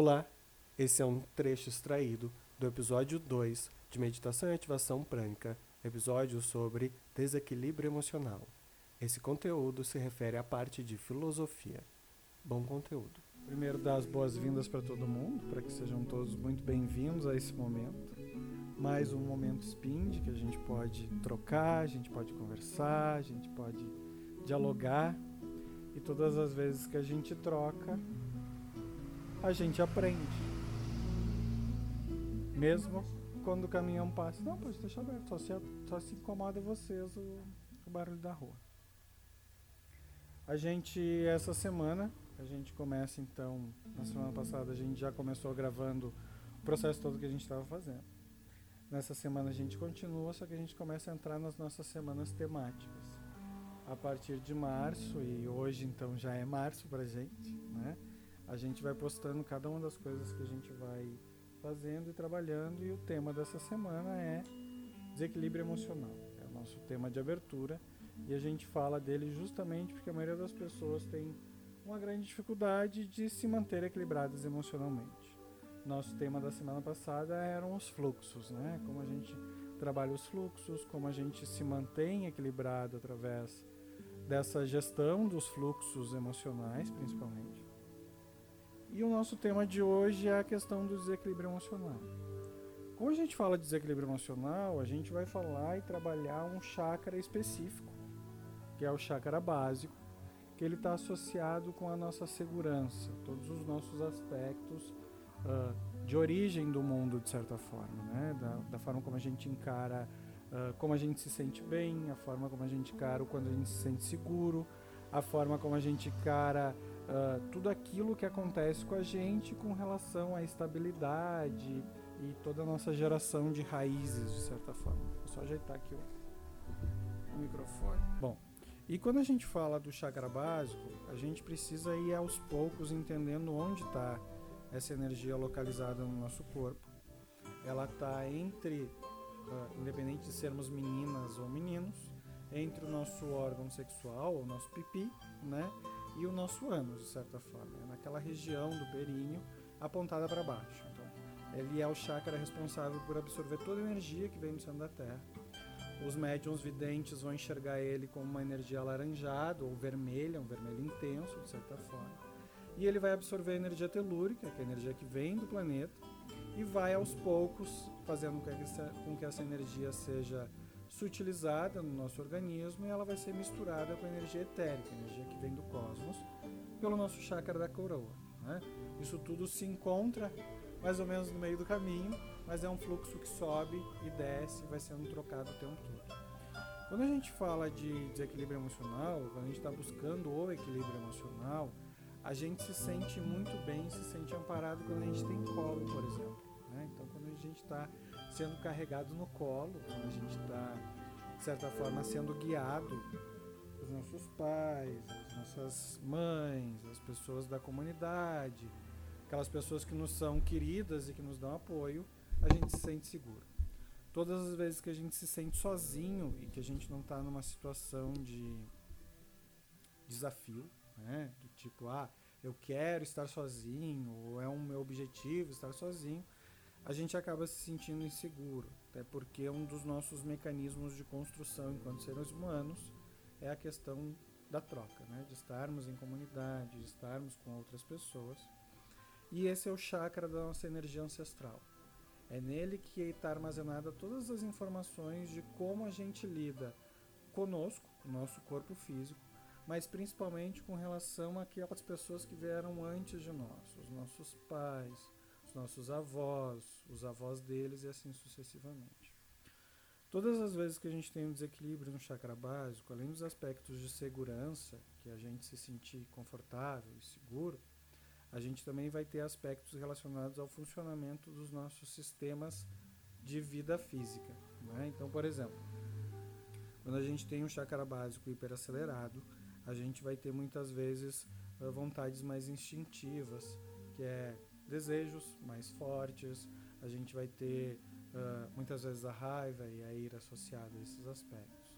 Olá, esse é um trecho extraído do episódio 2 de Meditação e Ativação Prânica, episódio sobre desequilíbrio emocional. Esse conteúdo se refere à parte de filosofia. Bom conteúdo. Primeiro, dar as boas-vindas para todo mundo, para que sejam todos muito bem-vindos a esse momento. Mais um momento SPIND que a gente pode trocar, a gente pode conversar, a gente pode dialogar. E todas as vezes que a gente troca, a gente aprende. Mesmo quando o caminhão passa. Não, pode deixar aberto, só se, só se incomoda vocês o, o barulho da rua. A gente, essa semana, a gente começa então, na semana passada a gente já começou gravando o processo todo que a gente estava fazendo. Nessa semana a gente continua, só que a gente começa a entrar nas nossas semanas temáticas. A partir de março, e hoje então já é março pra gente, né? A gente vai postando cada uma das coisas que a gente vai fazendo e trabalhando e o tema dessa semana é desequilíbrio emocional. É o nosso tema de abertura e a gente fala dele justamente porque a maioria das pessoas tem uma grande dificuldade de se manter equilibradas emocionalmente. Nosso tema da semana passada eram os fluxos, né? Como a gente trabalha os fluxos, como a gente se mantém equilibrado através dessa gestão dos fluxos emocionais, principalmente. E o nosso tema de hoje é a questão do desequilíbrio emocional. Quando a gente fala de desequilíbrio emocional, a gente vai falar e trabalhar um chakra específico, que é o chakra básico, que ele está associado com a nossa segurança, todos os nossos aspectos uh, de origem do mundo, de certa forma, né? da, da forma como a gente encara, uh, como a gente se sente bem, a forma como a gente encara quando a gente se sente seguro, a forma como a gente encara uh, tudo aquilo que acontece com a gente com relação à estabilidade e toda a nossa geração de raízes, de certa forma. Vou só ajeitar aqui o, o microfone. Bom, e quando a gente fala do chakra básico, a gente precisa ir aos poucos entendendo onde está essa energia localizada no nosso corpo. Ela está entre, uh, independente de sermos meninas ou meninos, entre o nosso órgão sexual, o nosso pipi, né? E o nosso ânus, de certa forma, é naquela região do períneo apontada para baixo. Então, ele é o chakra responsável por absorver toda a energia que vem do centro da Terra. Os médiums videntes vão enxergar ele como uma energia alaranjada ou vermelha, um vermelho intenso, de certa forma. E ele vai absorver a energia telúrica, que é a energia que vem do planeta, e vai aos poucos fazendo com que essa energia seja sutilizada no nosso organismo e ela vai ser misturada com a energia etérica, energia que vem do cosmos, pelo nosso chakra da coroa. Né? Isso tudo se encontra mais ou menos no meio do caminho, mas é um fluxo que sobe e desce vai sendo trocado o tempo todo. Quando a gente fala de desequilíbrio emocional, quando a gente está buscando o equilíbrio emocional, a gente se sente muito bem, se sente amparado quando a gente tem colo, por exemplo. Né? Então, quando a gente está sendo carregado no colo, quando a gente está, de certa forma, sendo guiado os nossos pais, as nossas mães, as pessoas da comunidade, aquelas pessoas que nos são queridas e que nos dão apoio, a gente se sente seguro. Todas as vezes que a gente se sente sozinho e que a gente não está numa situação de desafio, né? do tipo, ah, eu quero estar sozinho, ou é um meu objetivo estar sozinho, a gente acaba se sentindo inseguro, até porque um dos nossos mecanismos de construção enquanto seres humanos é a questão da troca, né? de estarmos em comunidade, de estarmos com outras pessoas. E esse é o chakra da nossa energia ancestral. É nele que está armazenada todas as informações de como a gente lida conosco, o nosso corpo físico, mas principalmente com relação àquelas pessoas que vieram antes de nós, os nossos pais, os nossos avós, os avós deles e assim sucessivamente. Todas as vezes que a gente tem um desequilíbrio no chakra básico, além dos aspectos de segurança, que a gente se sentir confortável e seguro, a gente também vai ter aspectos relacionados ao funcionamento dos nossos sistemas de vida física. Né? Então, por exemplo, quando a gente tem um chakra básico hiperacelerado, a gente vai ter muitas vezes eh, vontades mais instintivas, que é desejos mais fortes, a gente vai ter uh, muitas vezes a raiva e a ira associada a esses aspectos.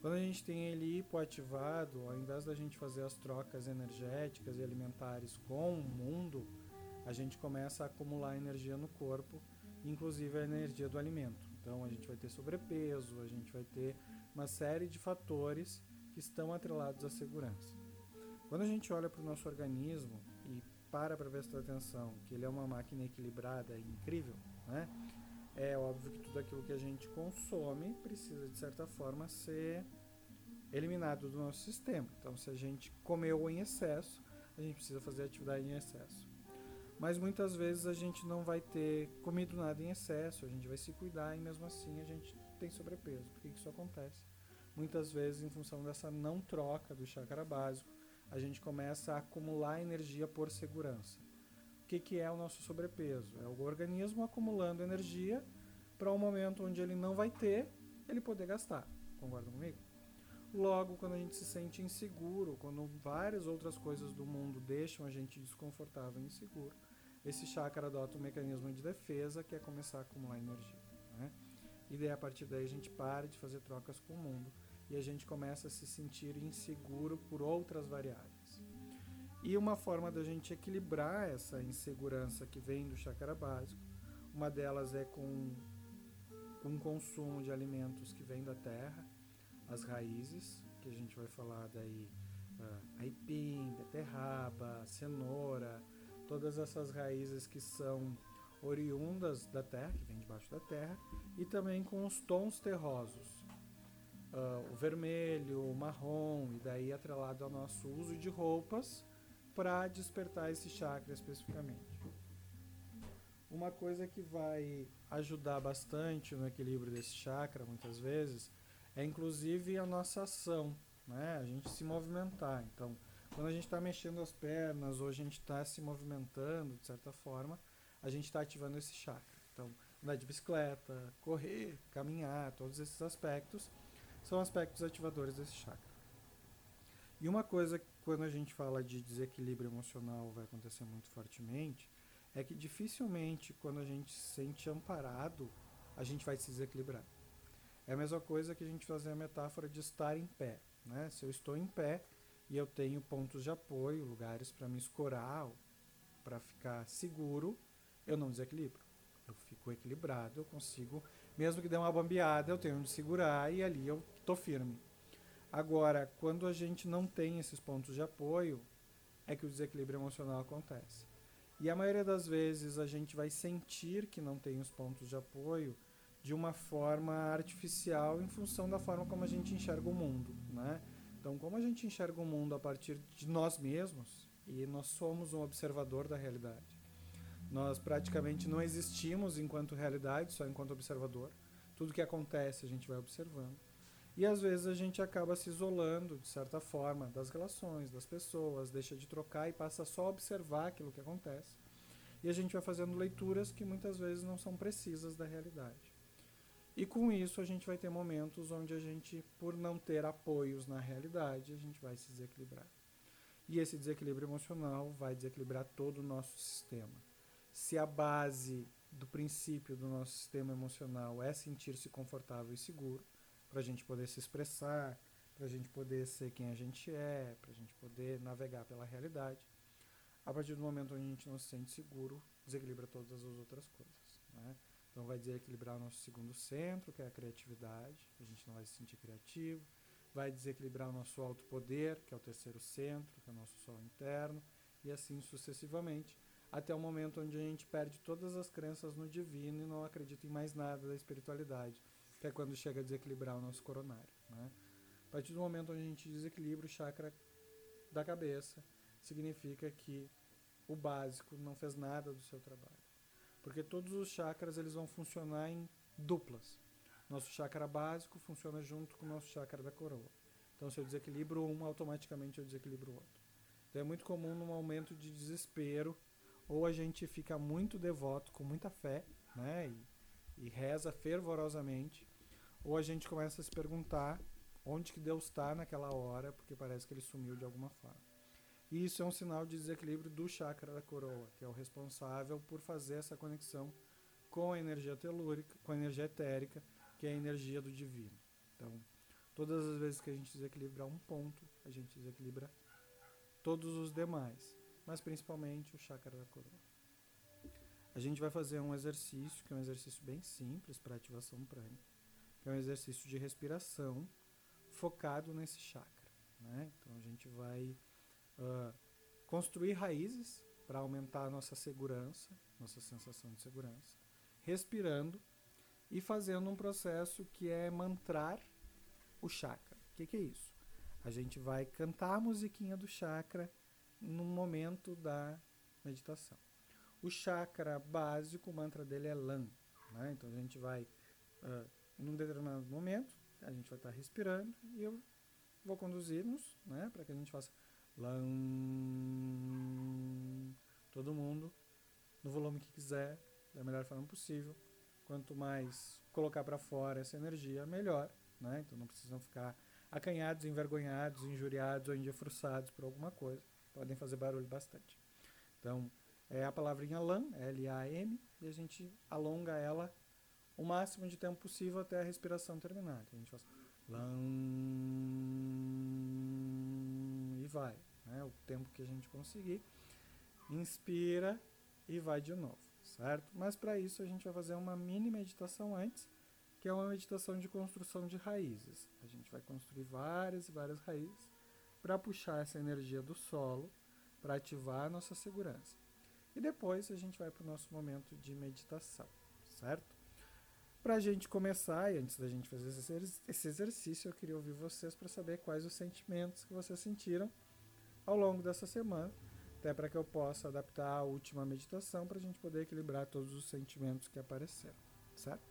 Quando a gente tem ele hipoativado, ao invés da gente fazer as trocas energéticas e alimentares com o mundo, a gente começa a acumular energia no corpo, inclusive a energia do alimento. Então a gente vai ter sobrepeso, a gente vai ter uma série de fatores que estão atrelados à segurança. Quando a gente olha para o nosso organismo e para para prestar atenção que ele é uma máquina equilibrada e incrível, né? é óbvio que tudo aquilo que a gente consome precisa, de certa forma, ser eliminado do nosso sistema. Então, se a gente comeu em excesso, a gente precisa fazer atividade em excesso. Mas muitas vezes a gente não vai ter comido nada em excesso, a gente vai se cuidar e mesmo assim a gente tem sobrepeso. Por que isso acontece? Muitas vezes, em função dessa não troca do chakra básico, a gente começa a acumular energia por segurança que, que é o nosso sobrepeso? É o organismo acumulando energia para um momento onde ele não vai ter, ele poder gastar. Concordam comigo? Logo, quando a gente se sente inseguro, quando várias outras coisas do mundo deixam a gente desconfortável e inseguro, esse chakra adota um mecanismo de defesa que é começar a acumular energia. Né? E daí, a partir daí, a gente para de fazer trocas com o mundo e a gente começa a se sentir inseguro por outras variáveis. E uma forma da gente equilibrar essa insegurança que vem do chakra básico, uma delas é com um consumo de alimentos que vem da terra, as raízes, que a gente vai falar daí, uh, aipim, beterraba, cenoura, todas essas raízes que são oriundas da terra, que vem debaixo da terra, e também com os tons terrosos, uh, o vermelho, o marrom, e daí atrelado ao nosso uso de roupas, para despertar esse chakra especificamente. Uma coisa que vai ajudar bastante no equilíbrio desse chakra, muitas vezes, é inclusive a nossa ação, né? A gente se movimentar. Então, quando a gente está mexendo as pernas ou a gente está se movimentando de certa forma, a gente está ativando esse chakra. Então, andar de bicicleta, correr, caminhar, todos esses aspectos são aspectos ativadores desse chakra. E uma coisa quando a gente fala de desequilíbrio emocional vai acontecer muito fortemente, é que dificilmente quando a gente se sente amparado, a gente vai se desequilibrar. É a mesma coisa que a gente fazer a metáfora de estar em pé. Né? Se eu estou em pé e eu tenho pontos de apoio, lugares para me escorar, para ficar seguro, eu não desequilibro. Eu fico equilibrado, eu consigo, mesmo que dê uma bambeada, eu tenho onde segurar e ali eu estou firme. Agora, quando a gente não tem esses pontos de apoio, é que o desequilíbrio emocional acontece. E a maioria das vezes a gente vai sentir que não tem os pontos de apoio de uma forma artificial em função da forma como a gente enxerga o mundo, né? Então, como a gente enxerga o mundo a partir de nós mesmos, e nós somos um observador da realidade. Nós praticamente não existimos enquanto realidade, só enquanto observador. Tudo que acontece a gente vai observando. E às vezes a gente acaba se isolando, de certa forma, das relações, das pessoas, deixa de trocar e passa só a observar aquilo que acontece. E a gente vai fazendo leituras que muitas vezes não são precisas da realidade. E com isso a gente vai ter momentos onde a gente, por não ter apoios na realidade, a gente vai se desequilibrar. E esse desequilíbrio emocional vai desequilibrar todo o nosso sistema. Se a base do princípio do nosso sistema emocional é sentir-se confortável e seguro, para a gente poder se expressar, para a gente poder ser quem a gente é, para a gente poder navegar pela realidade. A partir do momento onde a gente não se sente seguro, desequilibra todas as outras coisas. Né? Então vai desequilibrar o nosso segundo centro, que é a criatividade, a gente não vai se sentir criativo. Vai desequilibrar o nosso alto poder, que é o terceiro centro, que é o nosso sol interno, e assim sucessivamente, até o momento onde a gente perde todas as crenças no divino e não acredita em mais nada da espiritualidade que é quando chega a desequilibrar o nosso coronário. Né? A partir do momento onde a gente desequilibra o chakra da cabeça, significa que o básico não fez nada do seu trabalho. Porque todos os chakras eles vão funcionar em duplas. Nosso chakra básico funciona junto com o nosso chakra da coroa. Então, se eu desequilibro um, automaticamente eu desequilibro o outro. Então, é muito comum num momento de desespero, ou a gente fica muito devoto, com muita fé, né? E, e reza fervorosamente, ou a gente começa a se perguntar onde que Deus está naquela hora, porque parece que ele sumiu de alguma forma. E isso é um sinal de desequilíbrio do chakra da coroa, que é o responsável por fazer essa conexão com a energia telúrica, com a energia etérica, que é a energia do divino. Então, todas as vezes que a gente desequilibra um ponto, a gente desequilibra todos os demais, mas principalmente o chakra da coroa. a gente vai fazer um exercício, que é um exercício bem simples para ativação prânica, é um exercício de respiração focado nesse chakra. Né? Então a gente vai uh, construir raízes para aumentar a nossa segurança, nossa sensação de segurança, respirando e fazendo um processo que é mantrar o chakra. O que, que é isso? A gente vai cantar a musiquinha do chakra no momento da meditação. O chakra básico, o mantra dele é LAM. Né? Então a gente vai, uh, num determinado momento, a gente vai estar respirando e eu vou conduzir-nos né, para que a gente faça LAM. Todo mundo no volume que quiser, da melhor forma possível. Quanto mais colocar para fora essa energia, melhor. Né? Então não precisam ficar acanhados, envergonhados, injuriados ou endifruçados por alguma coisa. Podem fazer barulho bastante. Então, é a palavrinha LAM, L-A-M, e a gente alonga ela o máximo de tempo possível até a respiração terminar. Então, a gente faz e vai. Né? O tempo que a gente conseguir. Inspira e vai de novo, certo? Mas para isso a gente vai fazer uma mini meditação antes que é uma meditação de construção de raízes. A gente vai construir várias e várias raízes para puxar essa energia do solo, para ativar a nossa segurança. E depois a gente vai para o nosso momento de meditação, certo? Para a gente começar, e antes da gente fazer esse exercício, eu queria ouvir vocês para saber quais os sentimentos que vocês sentiram ao longo dessa semana, até para que eu possa adaptar a última meditação para a gente poder equilibrar todos os sentimentos que apareceram, certo?